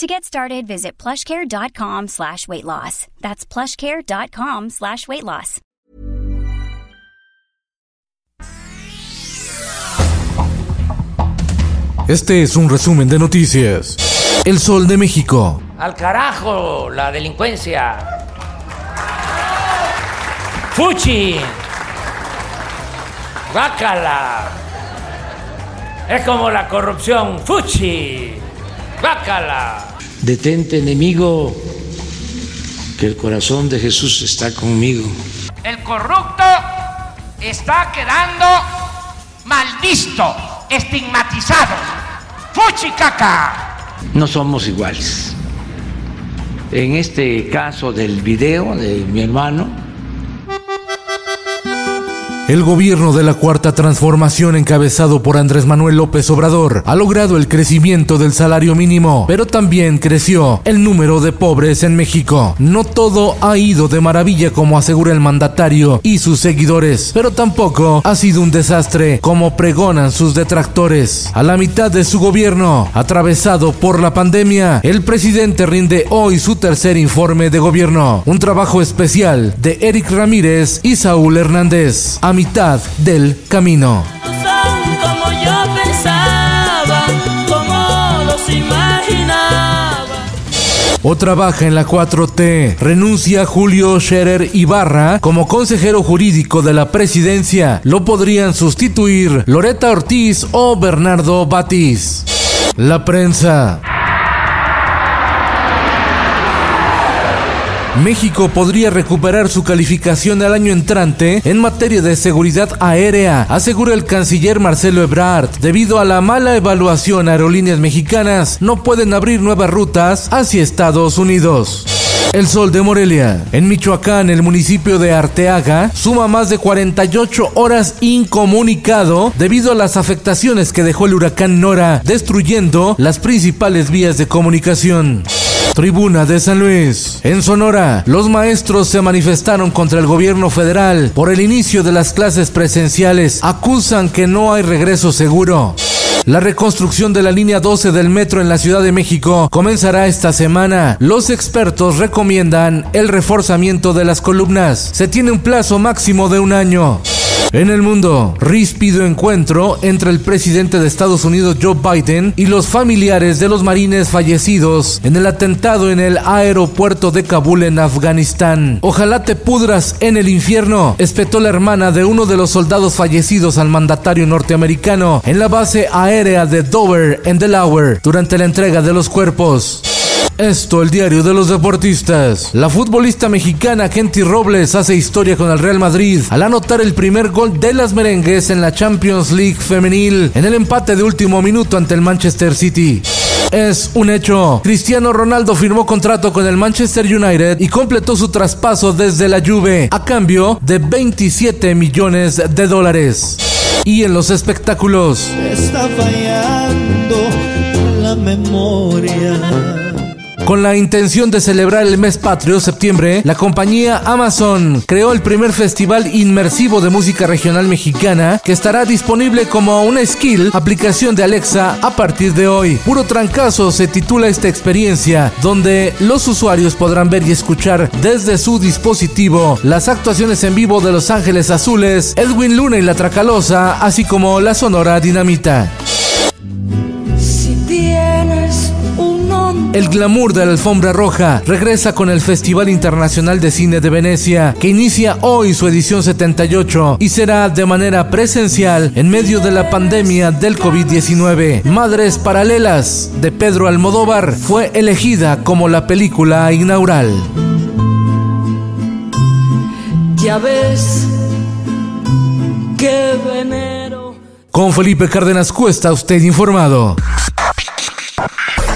To get started, visit plushcare.com slash weight loss. That's plushcare.com slash weight loss. Este es un resumen de noticias. El Sol de México. Al carajo, la delincuencia. Fuchi. Bácala. Es como la corrupción. Fuchi. Bácala. Detente, enemigo, que el corazón de Jesús está conmigo. El corrupto está quedando mal visto, estigmatizado. ¡Fuchi caca! No somos iguales. En este caso del video de mi hermano, El gobierno de la Cuarta Transformación encabezado por Andrés Manuel López Obrador ha logrado el crecimiento del salario mínimo, pero también creció el número de pobres en México. No todo ha ido de maravilla como asegura el mandatario y sus seguidores, pero tampoco ha sido un desastre como pregonan sus detractores. A la mitad de su gobierno, atravesado por la pandemia, el presidente rinde hoy su tercer informe de gobierno, un trabajo especial de Eric Ramírez y Saúl Hernández. Mitad del camino. son como yo pensaba, como los imaginaba. Otra baja en la 4T. Renuncia Julio Scherer Ibarra como consejero jurídico de la presidencia. Lo podrían sustituir Loreta Ortiz o Bernardo Batis. La prensa. México podría recuperar su calificación al año entrante en materia de seguridad aérea, asegura el canciller Marcelo Ebrard. Debido a la mala evaluación, aerolíneas mexicanas no pueden abrir nuevas rutas hacia Estados Unidos. El Sol de Morelia. En Michoacán, el municipio de Arteaga suma más de 48 horas incomunicado debido a las afectaciones que dejó el huracán Nora, destruyendo las principales vías de comunicación. Tribuna de San Luis. En Sonora, los maestros se manifestaron contra el gobierno federal por el inicio de las clases presenciales. Acusan que no hay regreso seguro. La reconstrucción de la línea 12 del metro en la Ciudad de México comenzará esta semana. Los expertos recomiendan el reforzamiento de las columnas. Se tiene un plazo máximo de un año. En el mundo, ríspido encuentro entre el presidente de Estados Unidos Joe Biden y los familiares de los marines fallecidos en el atentado en el aeropuerto de Kabul en Afganistán. Ojalá te pudras en el infierno, espetó la hermana de uno de los soldados fallecidos al mandatario norteamericano en la base aérea de Dover en Delaware durante la entrega de los cuerpos. Esto, el diario de los deportistas. La futbolista mexicana Kenty Robles hace historia con el Real Madrid al anotar el primer gol de las merengues en la Champions League femenil en el empate de último minuto ante el Manchester City. Es un hecho. Cristiano Ronaldo firmó contrato con el Manchester United y completó su traspaso desde la Juve a cambio de 27 millones de dólares. Y en los espectáculos. está fallando la memoria. Con la intención de celebrar el mes patrio septiembre, la compañía Amazon creó el primer festival inmersivo de música regional mexicana que estará disponible como una skill aplicación de Alexa a partir de hoy. Puro trancazo se titula esta experiencia, donde los usuarios podrán ver y escuchar desde su dispositivo las actuaciones en vivo de Los Ángeles Azules, Edwin Luna y La Tracalosa, así como la Sonora Dinamita. El glamour de la alfombra roja regresa con el Festival Internacional de Cine de Venecia, que inicia hoy su edición 78 y será de manera presencial en medio de la pandemia del COVID-19. Madres Paralelas de Pedro Almodóvar fue elegida como la película inaugural. Ya ves que venero. Con Felipe Cárdenas Cuesta, usted informado.